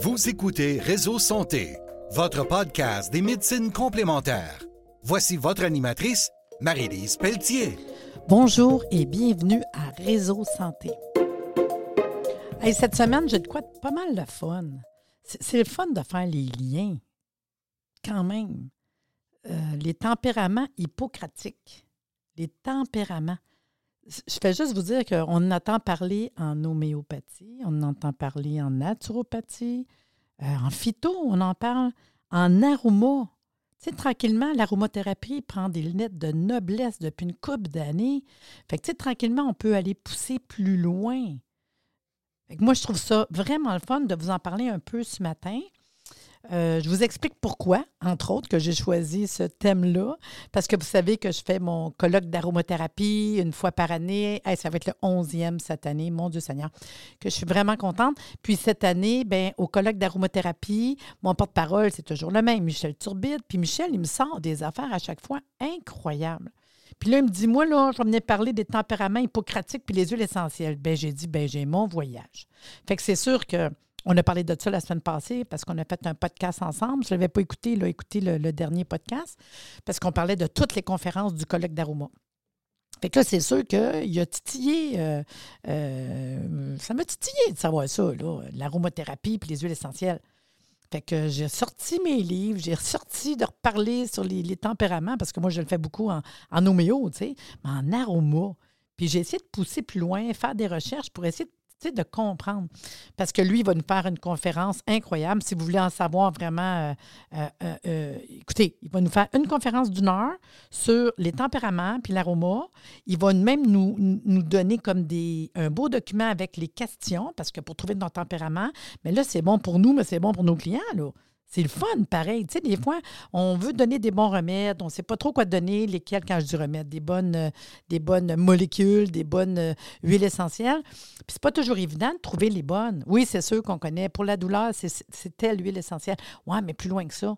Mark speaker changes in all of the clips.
Speaker 1: Vous écoutez Réseau Santé, votre podcast des médecines complémentaires. Voici votre animatrice, Marie-Lise Pelletier.
Speaker 2: Bonjour et bienvenue à Réseau Santé. Cette semaine, j'ai de quoi pas mal de fun. C'est c'est le fun de faire les liens, quand même. Euh, les tempéraments hippocratiques. Les tempéraments. Je fais juste vous dire qu'on en entend parler en homéopathie, on en entend parler en naturopathie, euh, en phyto, on en parle en aroma. Tu sais, tranquillement, l'aromathérapie prend des lunettes de noblesse depuis une couple d'années. Fait que, tu sais, tranquillement, on peut aller pousser plus loin. Fait que moi, je trouve ça vraiment le fun de vous en parler un peu ce matin. Euh, je vous explique pourquoi, entre autres, que j'ai choisi ce thème-là. Parce que vous savez que je fais mon colloque d'aromathérapie une fois par année. Ça va être le 11e cette année, mon Dieu Seigneur, que je suis vraiment contente. Puis cette année, ben, au colloque d'aromathérapie, mon porte-parole, c'est toujours le même, Michel Turbide. Puis Michel, il me sort des affaires à chaque fois incroyables. Puis là, il me dit, moi, là, je venir parler des tempéraments hippocratiques puis les huiles essentielles. Ben, j'ai dit, ben, j'ai mon voyage. Fait que c'est sûr que on a parlé de ça la semaine passée parce qu'on a fait un podcast ensemble. Je ne l'avais pas écouté, là, écouté le, dernier podcast parce qu'on parlait de toutes les conférences du colloque d'Aroma. Fait que là, c'est sûr qu'il a titillé, euh, euh, ça m'a titillé de savoir ça, là, l'aromathérapie puis les huiles essentielles. Fait que j'ai sorti mes livres, j'ai sorti de reparler sur les, tempéraments, parce que moi, je le fais beaucoup en, en homéo, mais en aroma. Puis j'ai essayé de pousser plus loin, faire des recherches pour essayer de, de comprendre. Parce que lui, il va nous faire une conférence incroyable. Si vous voulez en savoir vraiment, euh, euh, euh, écoutez, il va nous faire une conférence d'une heure sur les tempéraments puis l'aroma. Il va même nous, nous donner comme des, un beau document avec les questions, parce que pour trouver notre tempérament, mais là, c'est bon pour nous, mais c'est bon pour nos clients, là. C'est le fun, pareil. Tu sais, des fois, on veut donner des bons remèdes, on ne sait pas trop quoi donner, lesquels, quand je dis remèdes, des bonnes, euh, des bonnes molécules, des bonnes euh, huiles essentielles. Puis c'est pas toujours évident de trouver les bonnes. Oui, c'est sûr qu'on connaît. Pour la douleur, c'est telle huile essentielle. Ouais, mais plus loin que ça.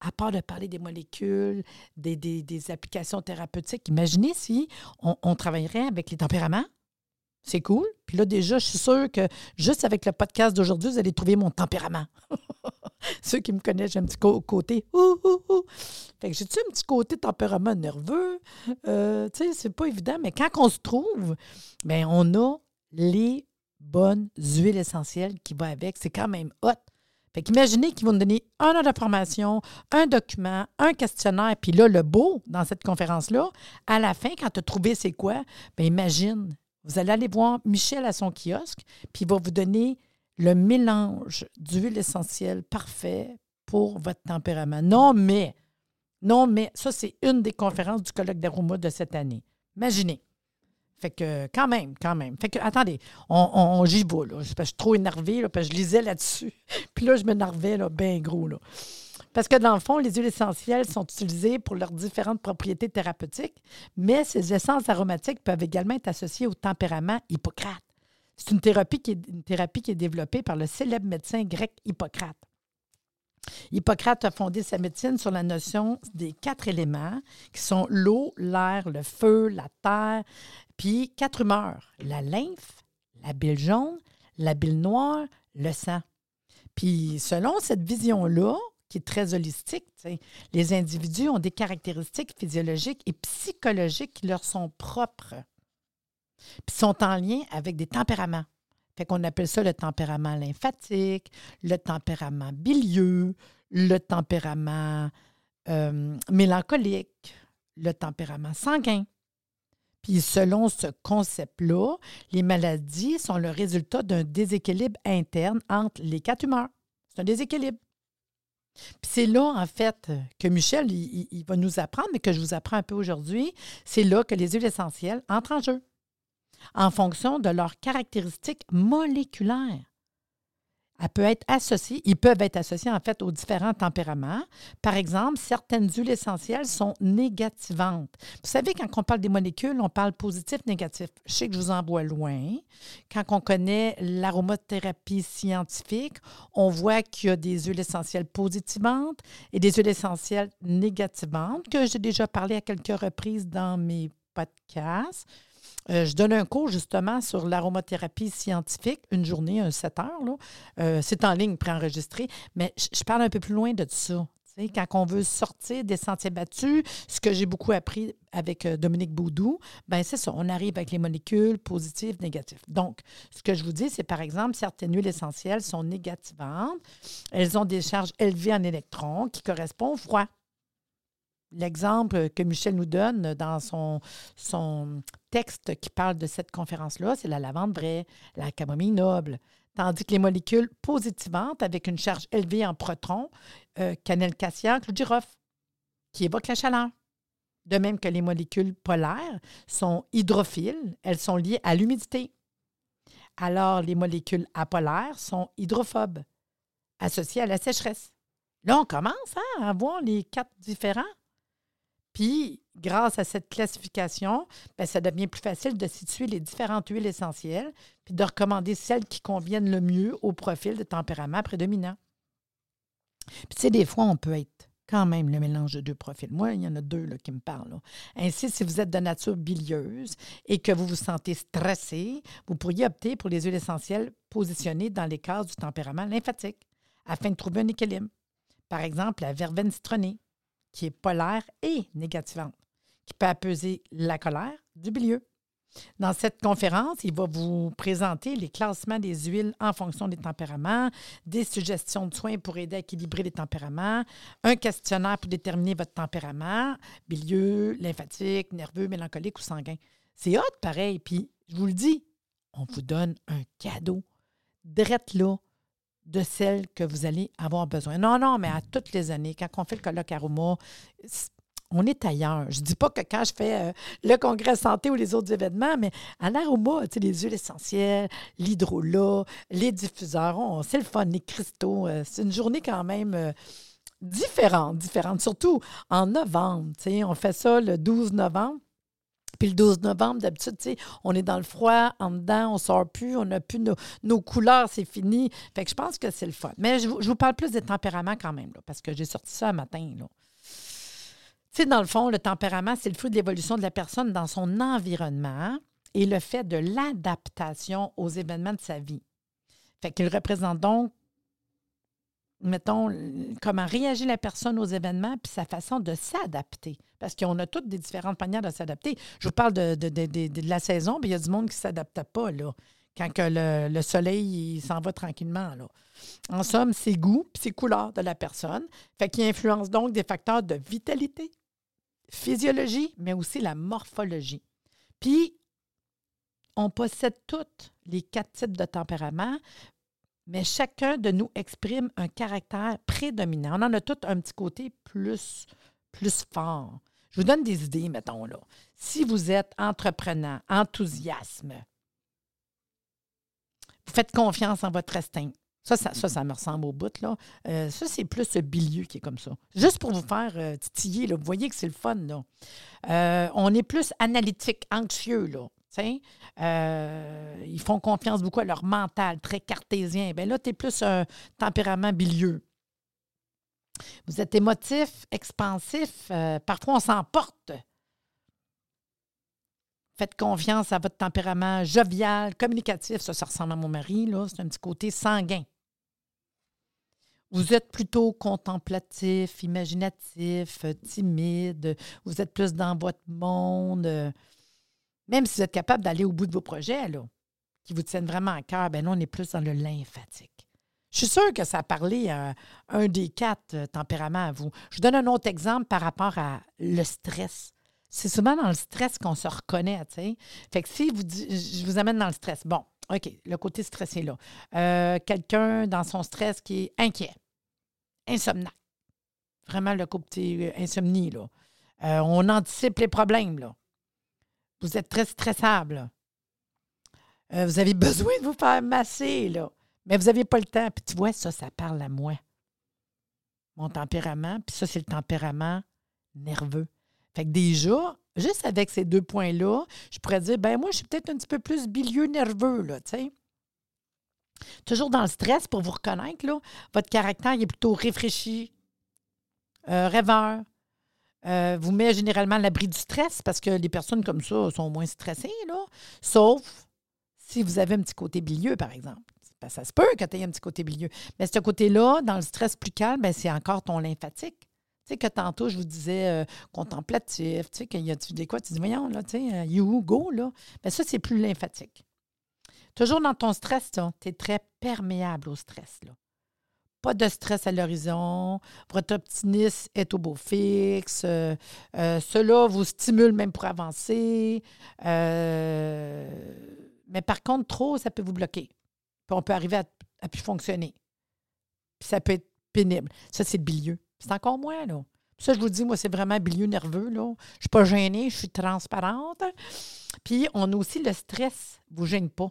Speaker 2: À part de parler des molécules, des, des- des applications thérapeutiques, imaginez si on, on travaillerait avec les tempéraments. C'est cool. Puis là, déjà, je suis sûre que juste avec le podcast d'aujourd'hui, vous allez trouver mon tempérament. Ceux qui me connaissent, j'ai un petit côté. Ouh, ouh, ouh. Fait que j'ai-tu un petit côté tempérament nerveux? Euh, tu sais, c'est pas évident, mais quand on se trouve, bien, on a les bonnes huiles essentielles qui vont avec. C'est quand même hot. Fait qu'imaginez qu'ils vont nous donner un an de formation, un document, un questionnaire, puis là, le beau dans cette conférence-là, à la fin, quand tu as trouvé c'est quoi, bien imagine, vous allez aller voir Michel à son kiosque, puis il va vous donner le mélange d'huile essentielle parfait pour votre tempérament. Non, mais, non, mais, ça, c'est une des conférences du colloque d'Aroma de cette année. Imaginez. Fait que, quand même, quand même. Fait que, attendez, on, on, j'y vais, là. Parce que je suis trop énervée, là, parce que je lisais là-dessus. Puis là, je m'énervais, là, bien gros, là. Parce que dans le fond, les huiles essentielles sont utilisées pour leurs différentes propriétés thérapeutiques, mais ces essences aromatiques peuvent également être associées au tempérament Hippocrate. C'est une thérapie, qui est, développée par le célèbre médecin grec Hippocrate. Hippocrate a fondé sa médecine sur la notion des quatre éléments qui sont l'eau, l'air, le feu, la terre, puis quatre humeurs, la lymphe, la bile jaune, la bile noire, le sang. Puis selon cette vision-là, qui est très holistique, les individus ont des caractéristiques physiologiques et psychologiques qui leur sont propres, puis sont en lien avec des tempéraments. Fait qu'on appelle ça le tempérament lymphatique, le tempérament bilieux, le tempérament euh, mélancolique, le tempérament sanguin. Puis selon ce concept-là, les maladies sont le résultat d'un déséquilibre interne entre les quatre humeurs. C'est un déséquilibre. Puis c'est là, en fait, que Michel, il, va nous apprendre, mais que je vous apprends un peu aujourd'hui, c'est là que les huiles essentielles entrent en jeu en fonction de leurs caractéristiques moléculaires. Elle peut être associée, ils peuvent être associés en fait aux différents tempéraments. Par exemple, certaines huiles essentielles sont négativantes. Vous savez, quand on parle des molécules, on parle positif, négatif. Je sais que je vous envoie loin. Quand on connaît l'aromathérapie scientifique, on voit qu'il y a des huiles essentielles positivantes et des huiles essentielles négativantes, que j'ai déjà parlé à quelques reprises dans mes podcasts. Euh, je donne un cours justement sur l'aromathérapie scientifique, une journée, un 7 heures. Euh, c'est en ligne, préenregistré, mais je parle un peu plus loin de ça. Quand on veut sortir des sentiers battus, ce que j'ai beaucoup appris avec euh, Dominique Baudou, ben c'est ça, on arrive avec les molécules positives, négatives. Donc, ce que je vous dis, c'est par exemple, certaines huiles essentielles sont négativantes. Elles ont des charges élevées en électrons qui correspondent au froid. L'exemple que Michel nous donne dans son, texte qui parle de cette conférence-là, c'est la lavande vraie, la camomille noble. Tandis que les molécules positivantes avec une charge élevée en protons, euh, cannelle cassia, clou qui évoquent la chaleur. De même que les molécules polaires sont hydrophiles, elles sont liées à l'humidité. Alors, les molécules apolaires sont hydrophobes, associées à la sécheresse. Là, on commence hein, à voir les quatre différents. Puis, grâce à cette classification, ben, ça devient plus facile de situer les différentes huiles essentielles, puis de recommander celles qui conviennent le mieux au profil de tempérament prédominant. Puis, tu des fois, on peut être quand même le mélange de deux profils. Moi, il y en a deux qui me parlent. Ainsi, si vous êtes de nature bilieuse et que vous vous sentez stressé, vous pourriez opter pour les huiles essentielles positionnées dans les cases du tempérament lymphatique afin de trouver un équilibre. Par exemple, la verveine citronnée, qui est polaire et négativante, qui peut apaiser la colère du bilieux. Dans cette conférence, il va vous présenter les classements des huiles en fonction des tempéraments, des suggestions de soins pour aider à équilibrer les tempéraments, un questionnaire pour déterminer votre tempérament, bilieux, lymphatique, nerveux, mélancolique ou sanguin. C'est hot pareil. Puis, je vous le dis, on vous donne un cadeau drette là de celle que vous allez avoir besoin. Non, non, mais à toutes les années, quand on fait le colloque Aroma, on est ailleurs. Je ne dis pas que quand je fais euh, le congrès santé ou les autres événements, mais à l'Aroma, tu sais, les huiles essentielles, l'hydrolat, les diffuseurs, on- c'est les cristaux. euh, c'est une journée quand même euh, différente, différente, surtout en novembre. tu sais. On fait ça le 12 novembre. Puis le 12 novembre, d'habitude, on est dans le froid, en dedans, on sort plus, on n'a plus nos, couleurs, c'est fini. Fait que je pense que c'est le fun. Mais je, vous- je vous parle plus des tempéraments quand même, là, parce que j'ai sorti ça un matin. Là. Tu sais, dans le fond, le tempérament, c'est le fruit de l'évolution de la personne dans son environnement et le fait de l'adaptation aux événements de sa vie. Fait qu'il représente donc, mettons, comment réagit la personne aux événements puis sa façon de s'adapter. Parce qu'on a toutes des différentes manières de s'adapter. Je vous parle de, la saison, puis il y a du monde qui ne s'adapte pas, là. Quand le, le soleil il s'en va tranquillement. En somme, c'est goût puis c'est couleur de la personne. Fait qu'il influence donc des facteurs de vitalité, physiologie, mais aussi la morphologie. Puis, on possède toutes les quatre types de tempéraments, mais chacun de nous exprime un caractère prédominant. On en a tous un petit côté plus, plus fort. Je vous donne des idées, mettons là. Si vous êtes entreprenant, enthousiasme, vous faites confiance en votre instinct. Ça, ça, ça, ça me ressemble au bout. Là. Euh, ça, c'est plus ce bilieu qui est comme ça. Juste pour vous faire euh, titiller, là. vous voyez que c'est le fun. Là. Euh, on est plus analytique, anxieux. Là. Euh, ils font confiance beaucoup à leur mental, très cartésien. Bien là, tu es plus un tempérament bilieux. Vous êtes émotif, expansif. euh, parfois, on s'emporte. Faites confiance à votre tempérament jovial, communicatif. Ça, ça ressemble à mon mari. C'est un petit côté sanguin. Vous êtes plutôt contemplatif, imaginatif, euh, timide. Vous êtes plus dans votre monde. Même si vous êtes capable d'aller au bout de vos projets, là, qui vous tiennent vraiment à cœur, ben là, on est plus dans le lymphatique. Je suis sûre que ça a parlé à un des quatre euh, tempéraments à vous. Je vous donne un autre exemple par rapport à le stress. C'est souvent dans le stress qu'on se reconnaît, tu sais. Fait que si je vous amène dans le stress, bon, OK, le côté stressé là. Euh, Quelqu'un dans son stress qui est inquiet, insomniaque. Vraiment le côté euh, insomnie, là. On anticipe les problèmes, là. Vous êtes très stressable. Euh, vous avez besoin de vous faire masser, là. Mais vous n'avez pas le temps. Puis tu vois, ça, ça parle à moi. Mon tempérament. Puis ça, c'est le tempérament nerveux. Fait que déjà, juste avec ces deux points-là, je pourrais dire, ben moi, je suis peut-être un petit peu plus bilieux nerveux, là, tu sais. Toujours dans le stress, pour vous reconnaître, là, votre caractère il est plutôt réfléchi, euh, rêveur, euh, vous met généralement à l'abri du stress parce que les personnes comme ça sont moins stressées, là. Sauf si vous avez un petit côté bilieux, par exemple. Ben, ça se peut que tu aies un petit côté bilieux. Mais ce côté-là, dans le stress plus calme, ben, c'est encore ton lymphatique. Tu sais, que tantôt, je vous disais euh, contemplatif, tu sais, qu'il y a des quoi, tu dis, voyons, là, tu sais, euh, you, go, là. Ben, ça, c'est plus lymphatique. Toujours dans ton stress, tu es très perméable au stress, là. Pas de stress à l'horizon. Votre optimisme est au beau fixe. Euh, cela vous stimule même pour avancer. mais par contre, trop, ça peut vous bloquer. On peut arriver à plus fonctionner. Puis ça peut être pénible. Ça, c'est le bilieux. C'est encore moins, là. Ça, je vous dis, moi, c'est vraiment bilieu nerveux, là. Je ne suis pas gênée, je suis transparente. Puis, on a aussi le stress. Vous ne gêne pas.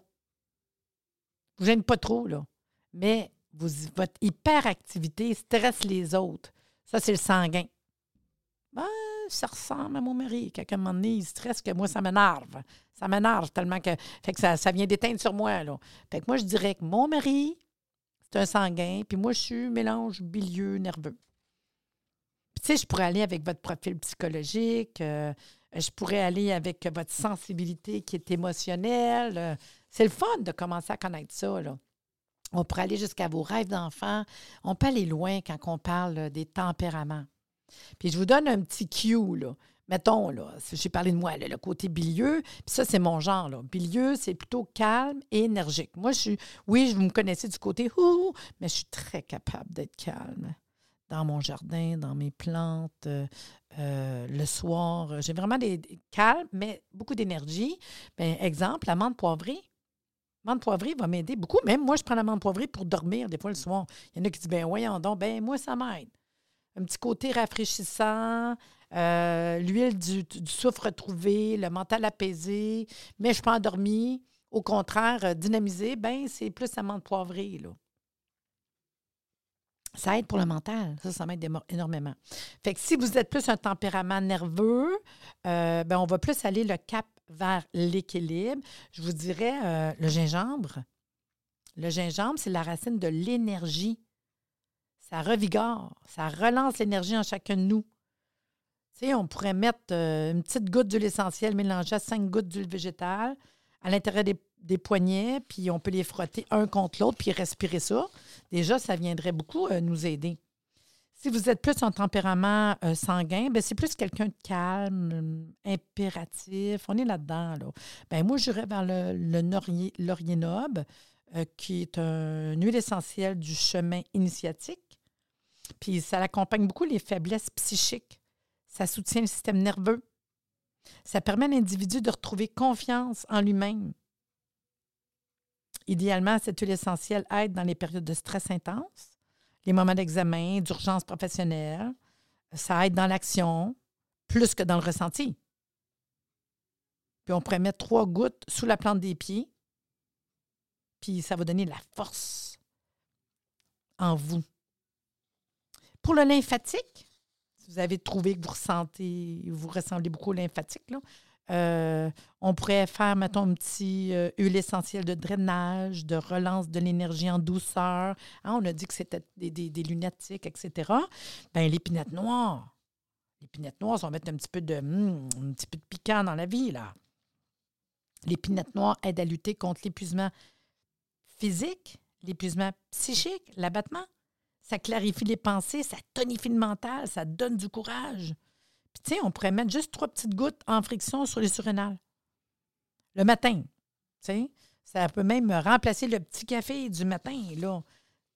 Speaker 2: Vous ne gêne pas trop, là. Mais votre hyperactivité stresse les autres. Ça, c'est le sanguin. Ben, ça ressemble à mon mari. Quelqu'un un moment donné, il stresse que moi, ça m'énerve. Ça m'énerve tellement que. Fait que ça, ça vient d'éteindre sur moi, là. Fait que moi, je dirais que mon mari, c'est un sanguin, puis moi, je suis mélange bilieux, nerveux tu sais, je pourrais aller avec votre profil psychologique, euh, je pourrais aller avec votre sensibilité qui est émotionnelle. c'est le fun de commencer à connaître ça. Là. On pourrait aller jusqu'à vos rêves d'enfant. On peut aller loin quand on parle des tempéraments. Puis je vous donne un petit cue, là. Mettons, là, j'ai parlé de moi, le côté bilieux, puis ça, c'est mon genre. Là. Bilieux, c'est plutôt calme et énergique. Moi, je suis, oui, vous me connaissez du côté ouh, mais je suis très capable d'être calme dans mon jardin, dans mes plantes, euh, euh, le soir. J'ai vraiment des, calmes, mais beaucoup d'énergie. Ben, exemple, la menthe poivrée. Menthe poivrée va m'aider beaucoup. Même moi, je prends la menthe poivrée pour dormir des fois le soir. Il y en a qui disent, ben voyons donc, ben moi, ça m'aide. Un petit côté rafraîchissant, euh, l'huile du, soufre retrouvé, le mental apaisé, mais je suis pas endormie. Au contraire, dynamisé, ben c'est plus la menthe poivrée, là. Ça aide pour le mental. Ça, ça m'aide énormément. Fait que si vous êtes plus un tempérament nerveux, euh, ben, on va plus aller le cap vers l'équilibre. Je vous dirais euh, le gingembre. Le gingembre, c'est la racine de l'énergie. Ça revigore, ça relance l'énergie en chacun de nous. Tu on pourrait mettre euh, une petite goutte d'huile essentielle mélangée à cinq gouttes d'huile végétale à l'intérieur des des poignets, puis on peut les frotter un contre l'autre, puis respirer ça. Déjà, ça viendrait beaucoup euh, nous aider. Si vous êtes plus en tempérament euh, sanguin, ben c'est plus quelqu'un de calme, impératif. On est là-dedans. Là. Ben, moi, j'irais vers le, le laurier, noble, euh, qui est une huile essentielle du chemin initiatique. Puis ça accompagne beaucoup les faiblesses psychiques. Ça soutient le système nerveux. Ça permet à l'individu de retrouver confiance en lui-même. Idéalement, cette huile essentielle aide dans les périodes de stress intense, les moments d'examen, d'urgence professionnelle. Ça aide dans l'action plus que dans le ressenti. Puis on pourrait mettre trois gouttes sous la plante des pieds, puis ça va donner de la force en vous. Pour le lymphatique, si vous avez trouvé que vous ressentez, vous ressemblez beaucoup au lymphatique, là, euh, on pourrait faire, mettons, un petit euh, huile essentielle de drainage, de relance de l'énergie en douceur. Hein, on a dit que c'était des, des, lunatiques, etc. Bien, l'épinette noire. L'épinette noire, ça va mettre un petit peu de, hmm, un petit peu de piquant dans la vie, là. L'épinette noire aide à lutter contre l'épuisement physique, l'épuisement psychique, l'abattement. Ça clarifie les pensées, ça tonifie le mental, ça donne du courage on pourrait mettre juste trois petites gouttes en friction sur les surrénales. Le matin. ça peut même remplacer le petit café du matin, là.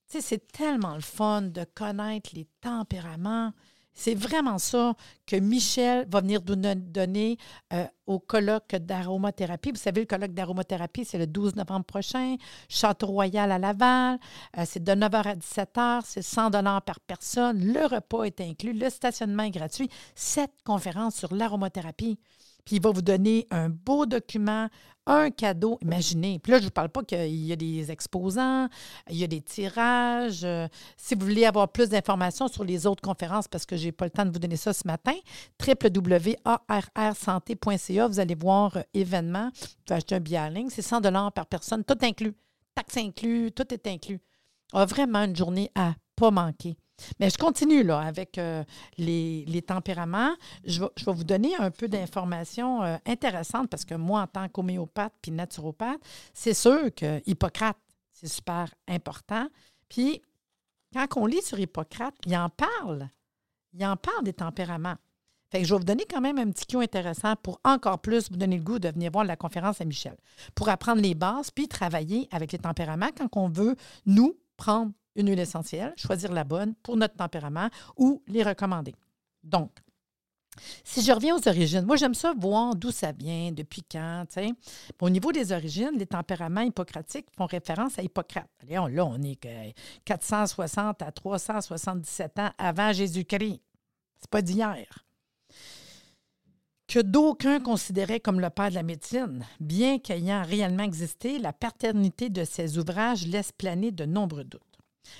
Speaker 2: c'est tellement le fun de connaître les tempéraments. C'est vraiment ça que Michel va venir nous donner euh, au colloque d'aromathérapie. Vous savez, le colloque d'aromathérapie, c'est le 12 novembre prochain. Château-Royal à Laval. Euh, c'est de 9h à 17h. C'est 100 par personne. Le repas est inclus. Le stationnement est gratuit. Cette conférence sur l'aromathérapie. Puis il va vous donner un beau document, un cadeau. Imaginez. Puis là, je ne vous parle pas qu'il y a des exposants, il y a des tirages. Euh, si vous voulez avoir plus d'informations sur les autres conférences, parce que je n'ai pas le temps de vous donner ça ce matin, www.arrsanté.ca, vous allez voir euh, événements. Vous pouvez acheter un billet en ligne. C'est 100 par personne, tout inclus. Taxes inclus, tout est inclus. On a vraiment une journée à pas manquer. Mais je continue là avec euh, les, tempéraments. Je vais, je vais, vous donner un peu d'informations euh, intéressantes parce que moi, en tant qu'homéopathe puis naturopathe, c'est sûr que Hippocrate, c'est super important. Puis, quand on lit sur Hippocrate, il en parle. Il en parle des tempéraments. Fait que je vais vous donner quand même un petit coup intéressant pour encore plus vous donner le goût de venir voir la conférence à Michel, pour apprendre les bases, puis travailler avec les tempéraments quand on veut, nous, prendre une huile essentielle, choisir la bonne pour notre tempérament ou les recommander. Donc, si je reviens aux origines, moi j'aime ça voir d'où ça vient, depuis quand. Au niveau des origines, les tempéraments hippocratiques font référence à Hippocrate. Là, on est 460 à 377 ans avant Jésus-Christ. C'est pas d'hier. Que d'aucuns considéraient comme le père de la médecine, bien qu'ayant réellement existé, la paternité de ses ouvrages laisse planer de nombreux doutes.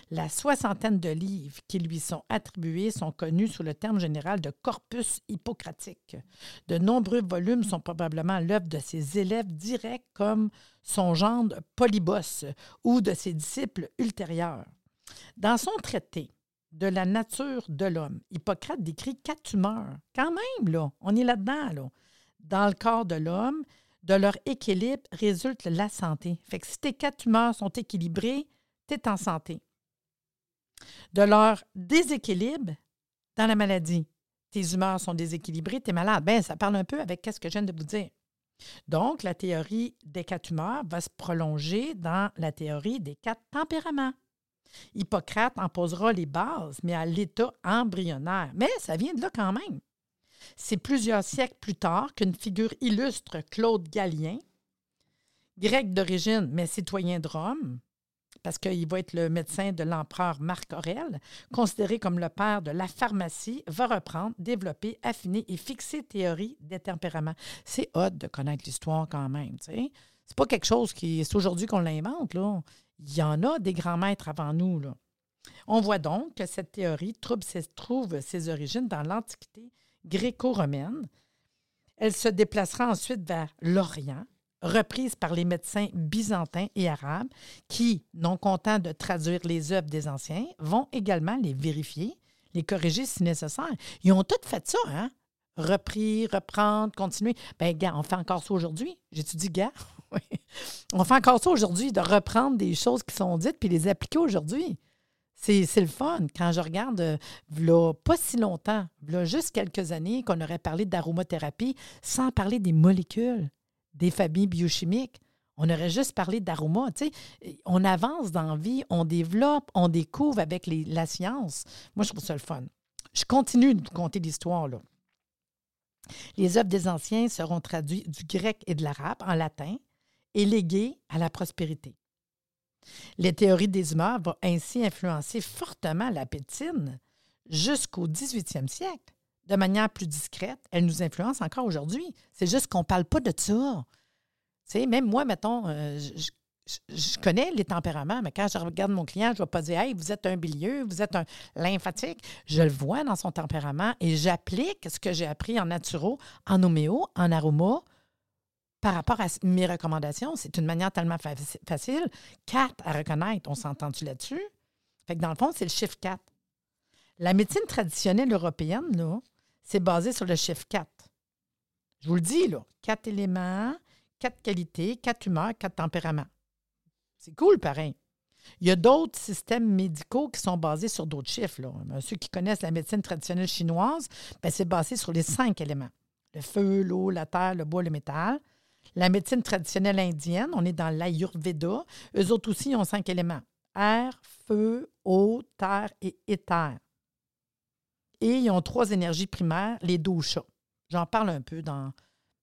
Speaker 2: La soixantaine de livres qui lui sont attribués sont connus sous le terme général de corpus hippocratique. De nombreux volumes sont probablement l'œuvre de ses élèves directs comme son gendre Polybos ou de ses disciples ultérieurs. Dans son traité de la nature de l'homme, Hippocrate décrit quatre tumeurs. Quand même, là, on est là-dedans, là. Dans le corps de l'homme, de leur équilibre résulte la santé. Fait que si tes quatre tumeurs sont équilibrées, tu es en santé de leur déséquilibre dans la maladie. Tes humeurs sont déséquilibrées, tu es malade. Bien, ça parle un peu avec ce que je viens de vous dire. Donc, la théorie des quatre humeurs va se prolonger dans la théorie des quatre tempéraments. Hippocrate en posera les bases, mais à l'état embryonnaire. Mais ça vient de là quand même. C'est plusieurs siècles plus tard qu'une figure illustre, Claude Galien, grec d'origine mais citoyen de Rome, parce qu'il va être le médecin de l'empereur Marc Aurèle, considéré comme le père de la pharmacie, va reprendre, développer, affiner et fixer théorie des tempéraments. C'est hot de connaître l'histoire quand même. Ce n'est C'est pas quelque chose qui. C'est aujourd'hui qu'on l'invente. Il y en a des grands maîtres avant nous. On voit donc que cette théorie trouve ses origines dans l'Antiquité gréco-romaine. Elle se déplacera ensuite vers l'Orient, reprise par les médecins byzantins et arabes qui, non contents de traduire les œuvres des anciens, vont également les vérifier, les corriger si nécessaire. Ils ont tout fait ça, hein? Repris, reprendre, continuer. Bien, gars, on fait encore ça aujourd'hui. J'étudie gars. On fait encore ça aujourd'hui, de reprendre des choses qui sont dites puis les appliquer aujourd'hui. C'est, le fun. Quand je regarde, euh, pas si longtemps, là, juste quelques années, qu'on aurait parlé d'aromathérapie sans parler des molécules des familles biochimiques. On aurait juste parlé d'aroma. On avance dans la vie, on développe, on découvre avec la science. Moi, je trouve ça le fun. Je continue de vous conter l'histoire. Là. Les œuvres des anciens seront traduites du grec et de l'arabe en latin et léguées à la prospérité. Les théories des humeurs vont ainsi influencer fortement la pétine jusqu'au 18e siècle de manière plus discrète, elle nous influence encore aujourd'hui. C'est juste qu'on ne parle pas de ça. Tu même moi, mettons, euh, je, connais les tempéraments, mais quand je regarde mon client, je ne vais pas dire Hey, vous êtes un bilieux, vous êtes un lymphatique. Je le vois dans son tempérament et j'applique ce que j'ai appris en naturo, en homéo, en aroma par rapport à mes recommandations. C'est une manière tellement facile. Quatre à reconnaître, on s'entend-tu là-dessus? Fait que dans le fond, c'est le chiffre 4. La médecine traditionnelle européenne, là, c'est basé sur le chiffre 4. Je vous le dis, là, quatre éléments, quatre qualités, quatre humeurs, quatre tempéraments. C'est cool, pareil. Il y a d'autres systèmes médicaux qui sont basés sur d'autres chiffres. Ben, ceux qui connaissent la médecine traditionnelle chinoise, ben, c'est basé sur les cinq éléments. Le feu, l'eau, la terre, le bois, le métal. La médecine traditionnelle indienne, on est dans l'Ayurveda. Eux autres aussi ont cinq éléments. Air, feu, eau, terre et éther. Et ils ont trois énergies primaires, les doshas. J'en parle un peu dans,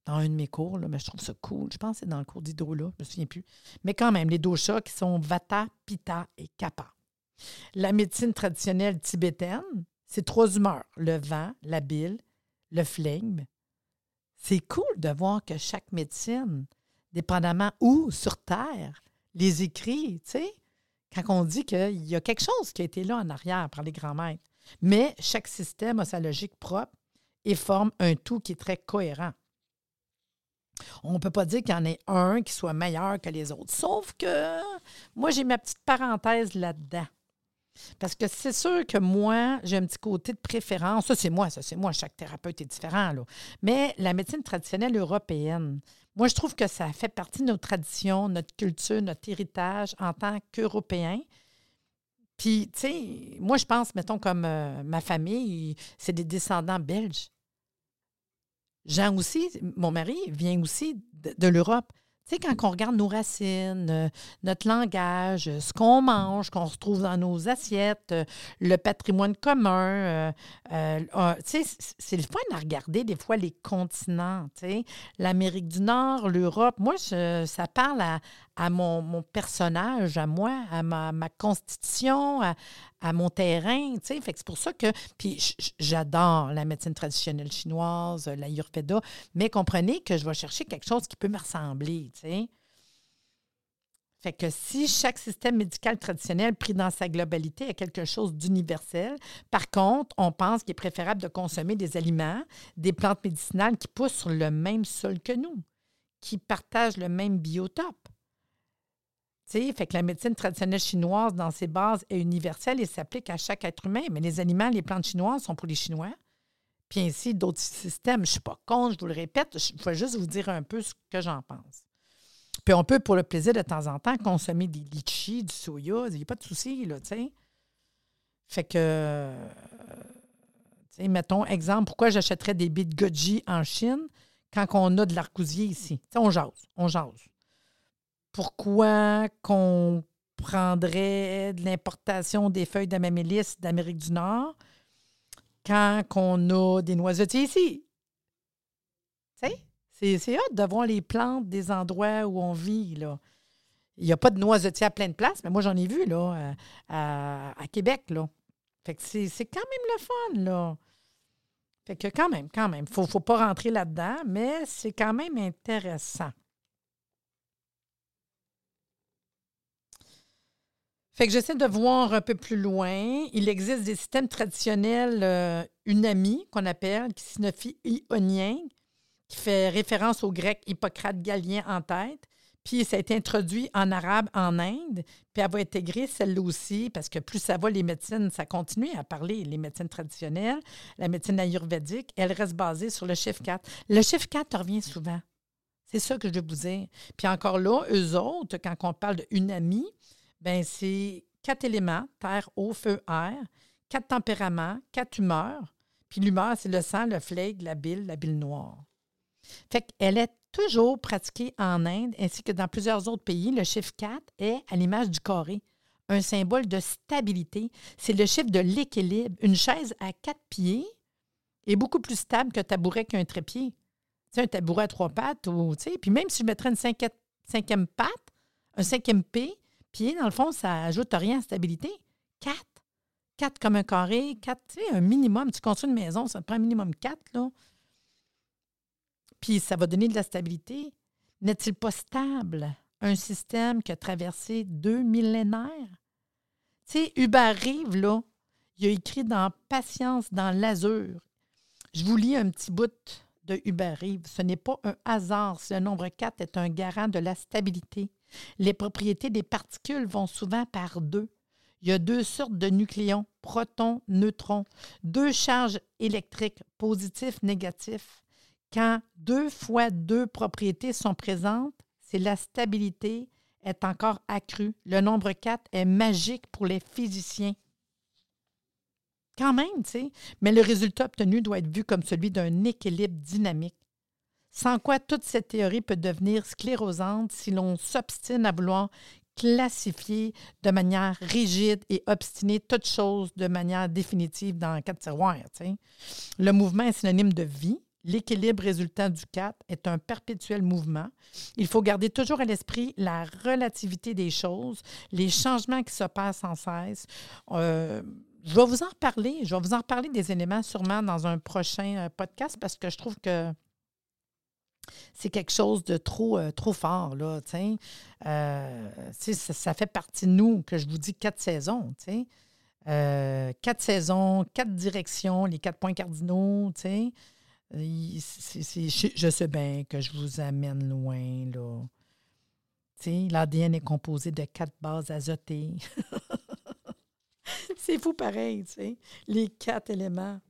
Speaker 2: dans un de mes cours, là, mais je trouve ça cool. Je pense que c'est dans le cours d'hydro, là, je ne me souviens plus. Mais quand même, les doshas qui sont Vata, Pitta et Kapha. La médecine traditionnelle tibétaine, c'est trois humeurs, le vent, la bile, le flegme. C'est cool de voir que chaque médecine, dépendamment où sur Terre, les écrit, tu quand on dit qu'il y a quelque chose qui a été là en arrière par les grands maîtres. Mais chaque système a sa logique propre et forme un tout qui est très cohérent. On ne peut pas dire qu'il y en ait un qui soit meilleur que les autres. Sauf que moi, j'ai ma petite parenthèse là-dedans. Parce que c'est sûr que moi, j'ai un petit côté de préférence. Ça, c'est moi, ça, c'est moi. Chaque thérapeute est différent. Mais la médecine traditionnelle européenne, moi, je trouve que ça fait partie de nos traditions, notre culture, notre héritage en tant qu'Européens. Puis, tu sais, moi, je pense, mettons, comme euh, ma famille, c'est des descendants belges. Jean aussi, mon mari, vient aussi de l'Europe. Tu sais, quand on regarde nos racines, euh, notre langage, euh, ce qu'on mange, qu'on retrouve dans nos assiettes, le patrimoine commun, ah, tu sais, c'est le fun à regarder des fois les continents, tu sais, l'Amérique du Nord, l'Europe. Moi, ça parle à, à mon, personnage, à moi, à ma, constitution, à, mon terrain, c'est pour ça que... J'adore la médecine traditionnelle chinoise, l'Ayurveda, mais comprenez que je vais chercher quelque chose qui peut me ressembler. Fait que si chaque système médical traditionnel pris dans sa globalité a quelque chose d'universel, par contre, on pense qu'il est préférable de consommer des aliments, des plantes médicinales qui poussent sur le même sol que nous, qui partagent le même biotope. Fait que la médecine traditionnelle chinoise, dans ses bases, est universelle et s'applique à chaque être humain. Mais les aliments, les plantes chinoises sont pour les Chinois. Puis ainsi, d'autres systèmes. Je ne suis pas contre, je vous le répète. Je vais juste vous dire un peu ce que j'en pense. Puis on peut, pour le plaisir de temps en temps, consommer des litchis, du soya. Il n'y a pas de souci, là, tu sais. Fait que, tu mettons, exemple, pourquoi j'achèterais des bits goji en Chine quand on a de l'argousier ici? On jase, on jase. Pourquoi qu'on prendrait de l'importation des feuilles d'amélis d'Amérique du Nord quand on a des noisetiers ici? Sais? C'est hâte de voir les plantes des endroits où on vit. Il n'y a pas de noisetiers à plein de places, mais moi, j'en ai vu là, euh, à, Québec. Fait que c'est quand même le fun. Là. Fait que quand même, quand même. Il ne faut, pas rentrer là-dedans, mais c'est quand même intéressant. Fait que j'essaie de voir un peu plus loin. Il existe des systèmes traditionnels euh, unami, qu'on appelle, qui signifient ioniens, qui fait référence au grec Hippocrate Galien en tête. Puis ça a été introduit en arabe en Inde, puis elle va intégrer celle-là aussi, parce que plus ça va, les médecines, ça continue à parler, les médecines traditionnelles, la médecine ayurvédique, elle reste basée sur le chiffre 4. Le chiffre 4 revient souvent. C'est ça que je veux vous dire. Puis encore là, eux autres, quand on parle de unami, ben c'est quatre éléments, terre, eau, feu, air, quatre tempéraments, quatre humeurs. Puis l'humeur, c'est le sang, le flegme, la bile, la bile noire. Fait qu'elle est toujours pratiquée en Inde ainsi que dans plusieurs autres pays. Le chiffre 4 est à l'image du carré, un symbole de stabilité. C'est le chiffre de l'équilibre. Une chaise à quatre pieds est beaucoup plus stable qu'un tabouret qu'un trépied. Tu un tabouret à trois pattes, ou, tu sais, puis même si je mettrais une cinquième, patte, un cinquième pied, dans le fond, ça ajoute rien à stabilité. Quatre. Quatre comme un carré, quatre, tu sais, un minimum. Tu construis une maison, ça te prend un minimum quatre, là puis ça va donner de la stabilité. N'est-il pas stable un système qui a traversé deux millénaires? Tu sais, Hubert Rive, là, il a écrit dans Patience dans l'azur. Je vous lis un petit bout de Hubert Rive. Ce n'est pas un hasard si le nombre 4 est un garant de la stabilité. Les propriétés des particules vont souvent par deux. Il y a deux sortes de nucléons, protons, neutrons, deux charges électriques, positifs, négatifs. Quand deux fois deux propriétés sont présentes, c'est la stabilité est encore accrue. Le nombre 4 est magique pour les physiciens. Quand même, tu sais. Mais le résultat obtenu doit être vu comme celui d'un équilibre dynamique. Sans quoi toute cette théorie peut devenir sclérosante si l'on s'obstine à vouloir classifier de manière rigide et obstinée toute chose de manière définitive dans quatre tiroirs. sais. Le mouvement est synonyme de vie, L'équilibre résultant du 4 est un perpétuel mouvement. Il faut garder toujours à l'esprit la relativité des choses, les changements qui se passent sans cesse. Euh, je vais vous en reparler. Je vais vous en reparler des éléments sûrement dans un prochain euh, podcast parce que je trouve que c'est quelque chose de trop, euh, trop fort. Là, ça, ça, fait partie de nous que je vous dis quatre saisons. quatre saisons, quatre directions, les quatre points cardinaux. sais je sais bien que je vous amène loin. L'ADN est composé de quatre bases azotées. C'est fou pareil. Les quatre éléments.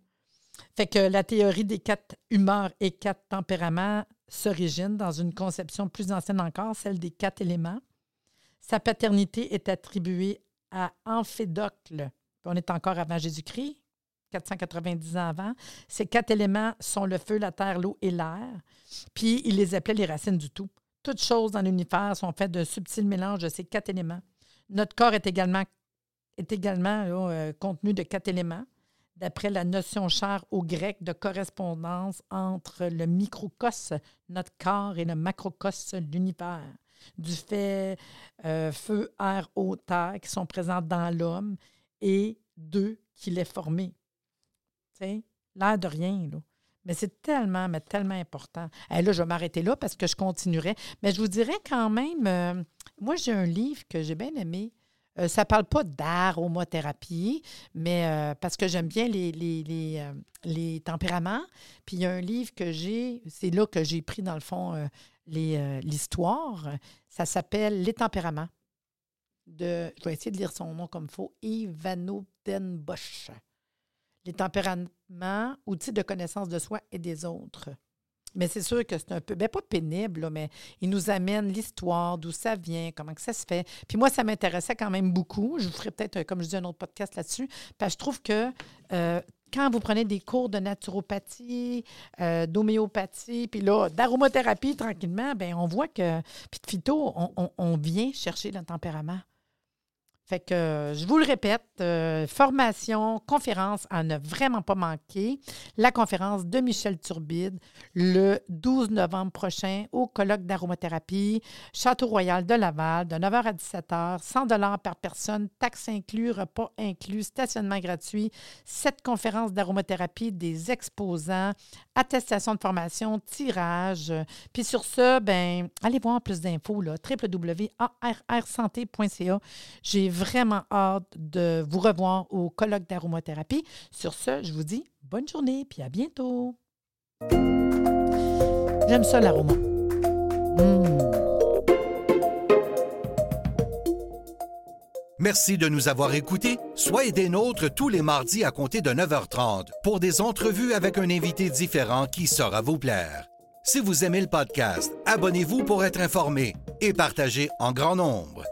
Speaker 2: Fait que la théorie des quatre humeurs et quatre tempéraments s'origine dans une conception plus ancienne encore, celle des quatre éléments. Sa paternité est attribuée à Amphédocle. On est encore avant Jésus-Christ, 490 ans avant. Ces quatre éléments sont le feu, la terre, l'eau et l'air. Puis il les appelait les racines du tout. Toutes choses dans l'univers sont faites d'un subtil mélange de ces quatre éléments. Notre corps est également, est également euh, contenu de quatre éléments d'après la notion chère au grec de correspondance entre le microcosme, notre corps, et le macrocosme, l'univers. Du fait euh, feu, air, eau, terre qui sont présents dans l'homme et deux qui l'est formé. L'air de rien, là. Mais c'est tellement, mais tellement important. Et là, je vais m'arrêter là parce que je continuerai. Mais je vous dirais quand même, euh, moi, j'ai un livre que j'ai bien aimé euh, ça ne parle pas d'aromothérapie, mais euh, parce que j'aime bien les, les, euh, les, tempéraments. Puis il y a un livre que j'ai, c'est là que j'ai pris dans le fond l'histoire. Ça s'appelle Les tempéraments. De, je vais essayer de lire son nom comme il faut, Ivano Bosch. Les tempéraments, outils de connaissance de soi et des autres. Mais c'est sûr que c'est un peu, bien pas pénible, mais il nous amène l'histoire, d'où ça vient, comment ça se fait. Puis moi, ça m'intéressait quand même beaucoup. Je vous ferai peut-être, comme je dis, un autre podcast là-dessus. Parce je trouve que euh, quand vous prenez des cours de naturopathie, euh, d'homéopathie, puis là, d'aromothérapie, tranquillement, ben on voit que, puis de phyto, on, on vient chercher le tempérament. Fait que je vous le répète, euh, formation, conférence à ne vraiment pas manquer. La conférence de Michel Turbide le 12 novembre prochain au colloque d'aromathérapie, Château Royal de Laval, de 9h à 17h, 100 par personne, taxes inclus, repas inclus, stationnement gratuit, cette conférence d'aromathérapie, des exposants, attestation de formation, tirage. Puis sur ce, ben, allez voir plus d'infos, www.arrsanté.ca. J'ai vraiment hâte de vous revoir au colloque d'aromathérapie. Sur ce, je vous dis bonne journée puis à bientôt. J'aime ça l'aroma. Mmh.
Speaker 1: Merci de nous avoir écoutés. Soyez des nôtres tous les mardis à compter de 9h30 pour des entrevues avec un invité différent qui saura vous plaire. Si vous aimez le podcast, abonnez-vous pour être informé et partagez en grand nombre.